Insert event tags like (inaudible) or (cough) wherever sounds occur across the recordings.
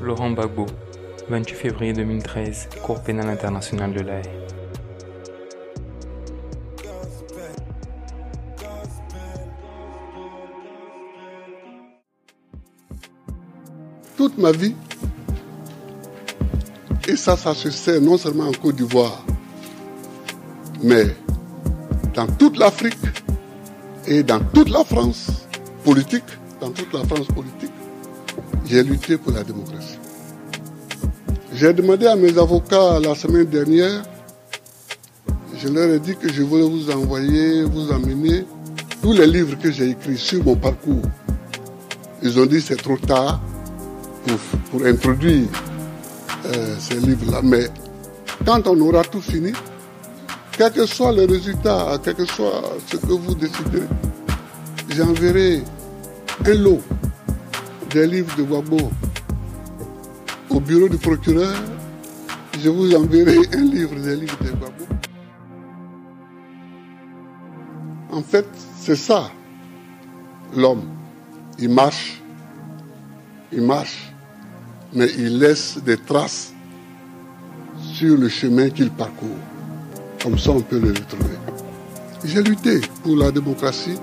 Laurent Gbagbo, 28 février 2013, Cour pénale internationale de La Haye. Toute ma vie, et ça, ça se sait non seulement en Côte d'Ivoire, mais dans toute l'Afrique et dans toute la France politique, dans toute la France politique, j'ai lutté pour la démocratie. J'ai demandé à mes avocats la semaine dernière, je leur ai dit que je voulais vous envoyer, vous emmener tous les livres que j'ai écrits sur mon parcours. Ils ont dit c'est trop tard pour, introduire euh, ces livres-là. Mais quand on aura tout fini, quel que soit le résultat, quel que soit ce que vous décidez, j'enverrai un lot des livres de Wabo au bureau du procureur. Je vous enverrai un livre des livres de Wabo. En fait, c'est ça, l'homme. Il marche, il marche, mais il laisse des traces sur le chemin qu'il parcourt. Comme ça, on peut le retrouver. J'ai lutté pour la démocratie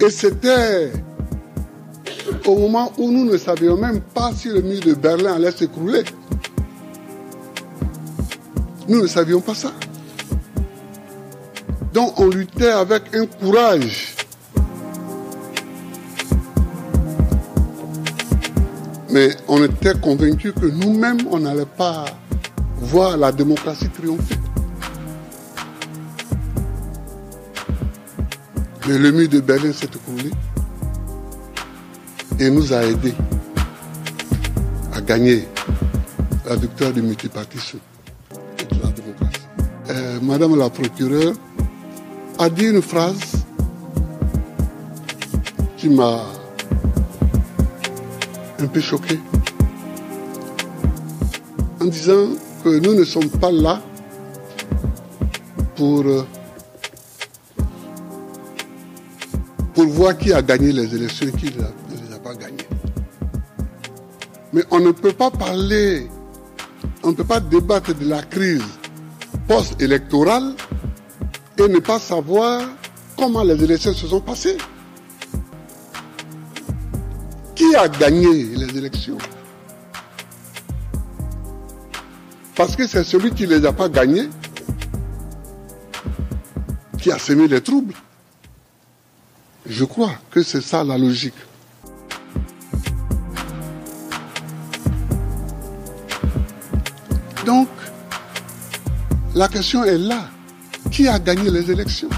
et c'était au moment où nous ne savions même pas si le mur de Berlin allait s'écrouler. Nous ne savions pas ça. Donc on luttait avec un courage. Mais on était convaincus que nous-mêmes, on n'allait pas voir la démocratie triompher. Mais le mur de Berlin s'est écroulé nous a aidés à gagner la victoire du multipartisme et de la démocratie. Euh, Madame la procureure a dit une phrase qui m'a un peu choqué en disant que nous ne sommes pas là pour euh, pour voir qui a gagné les élections et qui ne Mais on ne peut pas parler, on ne peut pas débattre de la crise post-électorale et ne pas savoir comment les élections se sont passées. Qui a gagné les élections? Parce que c'est celui qui ne les a pas gagnées qui a semé les troubles. Je crois que c'est ça la logique. La question est là. Qui a gagné les élections?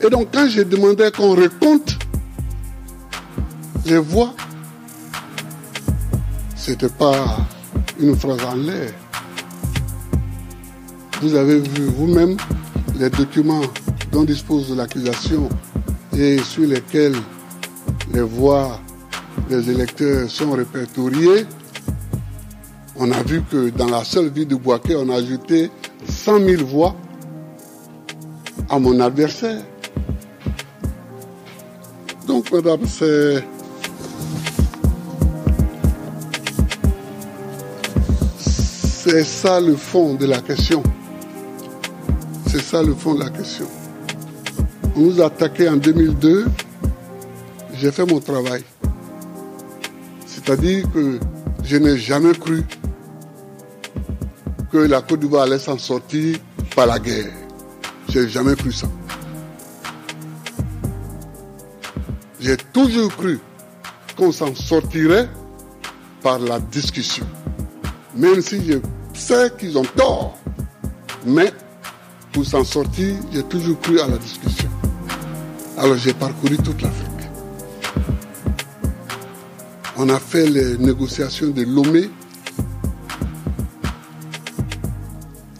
Et donc, quand j'ai demandé qu'on recompte les voix, c'était pas une phrase en l'air. Vous avez vu vous-même les documents dont dispose l'accusation et sur lesquels les voix des électeurs sont répertoriées, on a vu que dans la seule ville de Boaké, on a ajouté 100 000 voix à mon adversaire. Donc, madame, c'est... C'est ça le fond de la question. C'est ça le fond de la question on nous a attaqué en 2002, j'ai fait mon travail. C'est-à-dire que je n'ai jamais cru que la Côte d'Ivoire allait s'en sortir par la guerre. Je n'ai jamais cru ça. J'ai toujours cru qu'on s'en sortirait par la discussion. Même si je sais qu'ils ont tort. Mais pour s'en sortir, j'ai toujours cru à la discussion. Alors j'ai parcouru toute l'Afrique. On a fait les négociations de Lomé.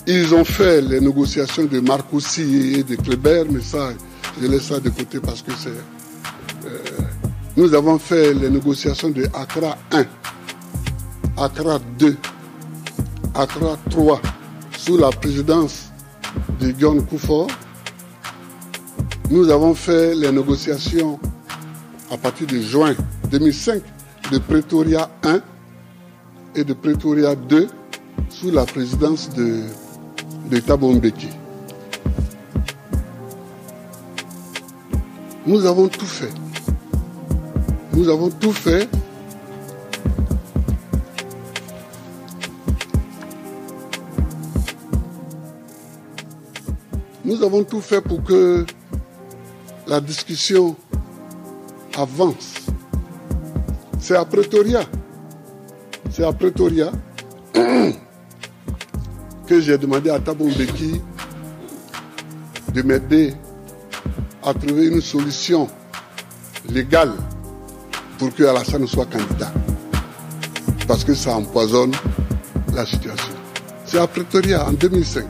Ils ont fait les négociations de Marcoussi et de Kleber, mais ça, je laisse ça de côté parce que c'est... Euh, nous avons fait les négociations de Accra 1, Accra 2, Accra 3, sous la présidence de John Koufor. Nous avons fait les négociations à partir de juin 2005, de Pretoria 1 et de Pretoria 2 sous la présidence de, de Tabombeki. Nous avons tout fait. Nous avons tout fait Nous avons tout fait pour que la discussion avance. C'est à Pretoria. C'est à Pretoria (clears throat) que j'ai demandé à Tabombeki de m'aider à trouver une solution légale pour que Alassane soit candidat. Parce que ça empoisonne la situation. C'est à Pretoria en 2005.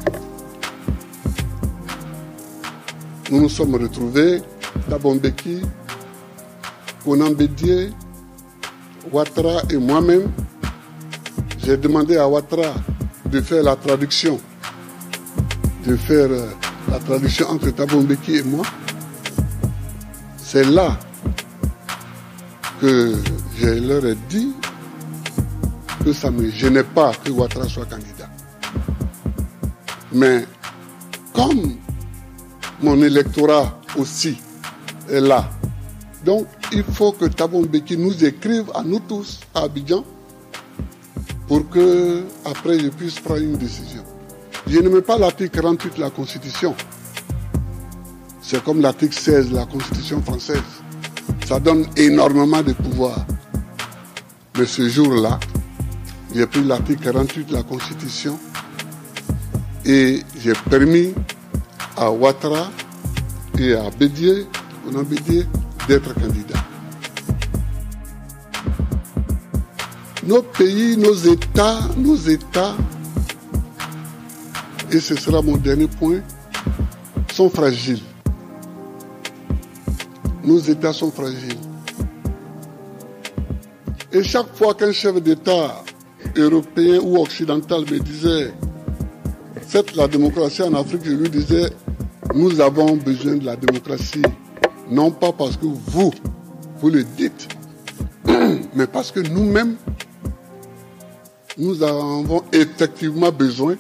Nous nous sommes retrouvés, Tabombeki, Conan Ouattara et moi-même. J'ai demandé à Ouattara de faire la traduction, de faire euh, la traduction entre Tabombeki et moi. C'est là que je leur ai dit que ça ne me gênait pas que Ouattara soit candidat. Mais comme mon électorat aussi est là. Donc, il faut que Thabo Mbeki nous écrive à nous tous, à Abidjan, pour que, après, je puisse prendre une décision. Je n'aime pas l'article 48 de la Constitution. C'est comme l'article 16 de la Constitution française. Ça donne énormément de pouvoir. Mais ce jour-là, j'ai pris l'article 48 de la Constitution et j'ai permis à Ouattara et à Bédier, on a Bédier, d'être candidats. Nos pays, nos États, nos États, et ce sera mon dernier point, sont fragiles. Nos États sont fragiles. Et chaque fois qu'un chef d'État européen ou occidental me disait, faites la démocratie en Afrique, je lui disais, nous avons besoin de la démocratie, non pas parce que vous, vous le dites, (clears throat) mais parce que nous-mêmes, nous avons effectivement besoin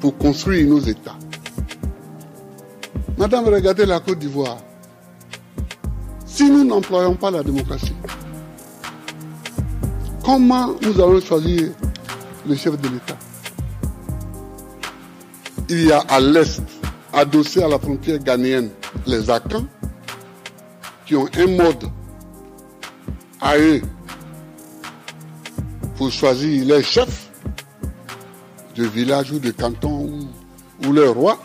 pour construire nos États. Madame, regardez la Côte d'Ivoire. Si nous n'employons pas la démocratie, comment nous allons choisir le chef de l'État? Il y a à l'Est adossés à la frontière ghanéenne, les Akans, qui ont un mode à eux pour choisir les chefs de village ou de canton ou, ou le roi.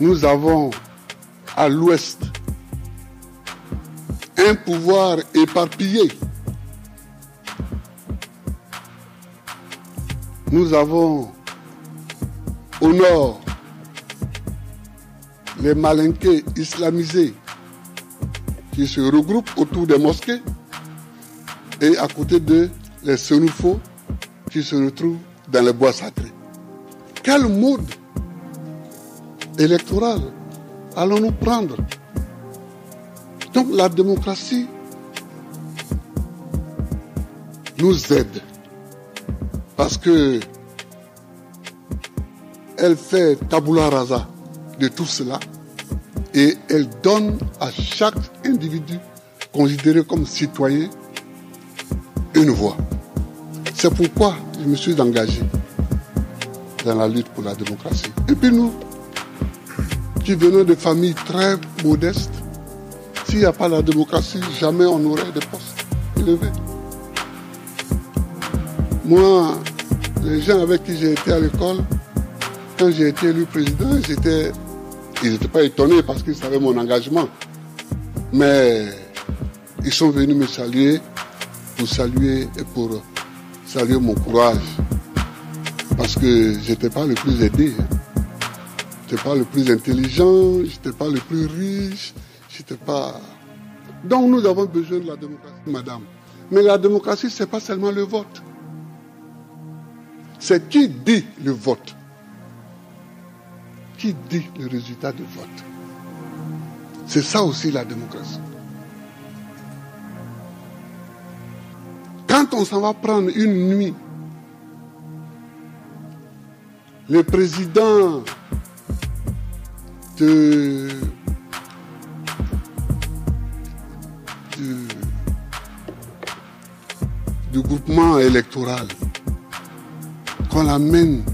Nous avons à l'ouest un pouvoir éparpillé. Nous avons au nord, les malinqués islamisés qui se regroupent autour des mosquées et à côté d'eux, les senoufos qui se retrouvent dans les bois sacrés. Quel mode électoral allons-nous prendre? Donc la démocratie nous aide parce que elle fait tabula rasa de tout cela et elle donne à chaque individu considéré comme citoyen une voix. C'est pourquoi je me suis engagé dans la lutte pour la démocratie. Et puis nous, qui venons de familles très modestes, s'il n'y a pas la démocratie, jamais on n'aurait de postes élevés. Moi, les gens avec qui j'ai été à l'école, quand j'ai été élu président, ils n'étaient pas étonnés parce qu'ils savaient mon engagement. Mais ils sont venus me saluer pour saluer et pour saluer mon courage. Parce que j'étais pas le plus aidé. J'étais pas le plus intelligent, j'étais pas le plus riche, j'étais pas. Donc nous avons besoin de la démocratie, madame. Mais la démocratie, c'est pas seulement le vote. C'est qui dit le vote qui dit le résultat du vote. C'est ça aussi la démocratie. Quand on s'en va prendre une nuit, le président du groupement électoral, qu'on l'amène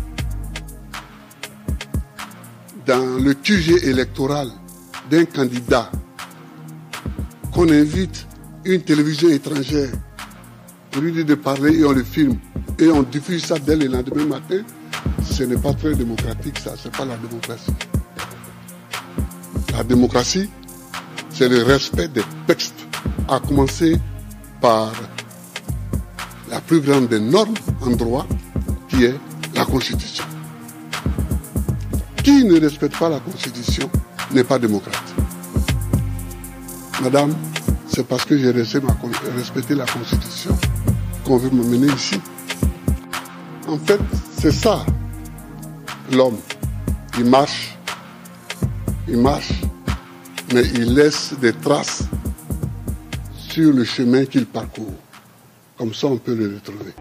dans le QG électoral candidat, qu'on invite une télévision étrangère pour lui dire de parler et on le filme et on diffuse ça dès le lendemain matin, ce n'est pas très démocratique ça, c'est pas la démocratie. La démocratie, c'est le respect des textes, à commencer par la plus grande des normes en droit, qui est la Constitution. Qui ne respecte pas la Constitution? N'est pas démocrate. Madame, c'est parce que j'ai respecté la Constitution qu'on veut m'amener ici. En fait, c'est ça, l'homme. Il marche, il marche, mais il laisse des traces sur le chemin qu'il parcourt. Comme ça, on peut le retrouver.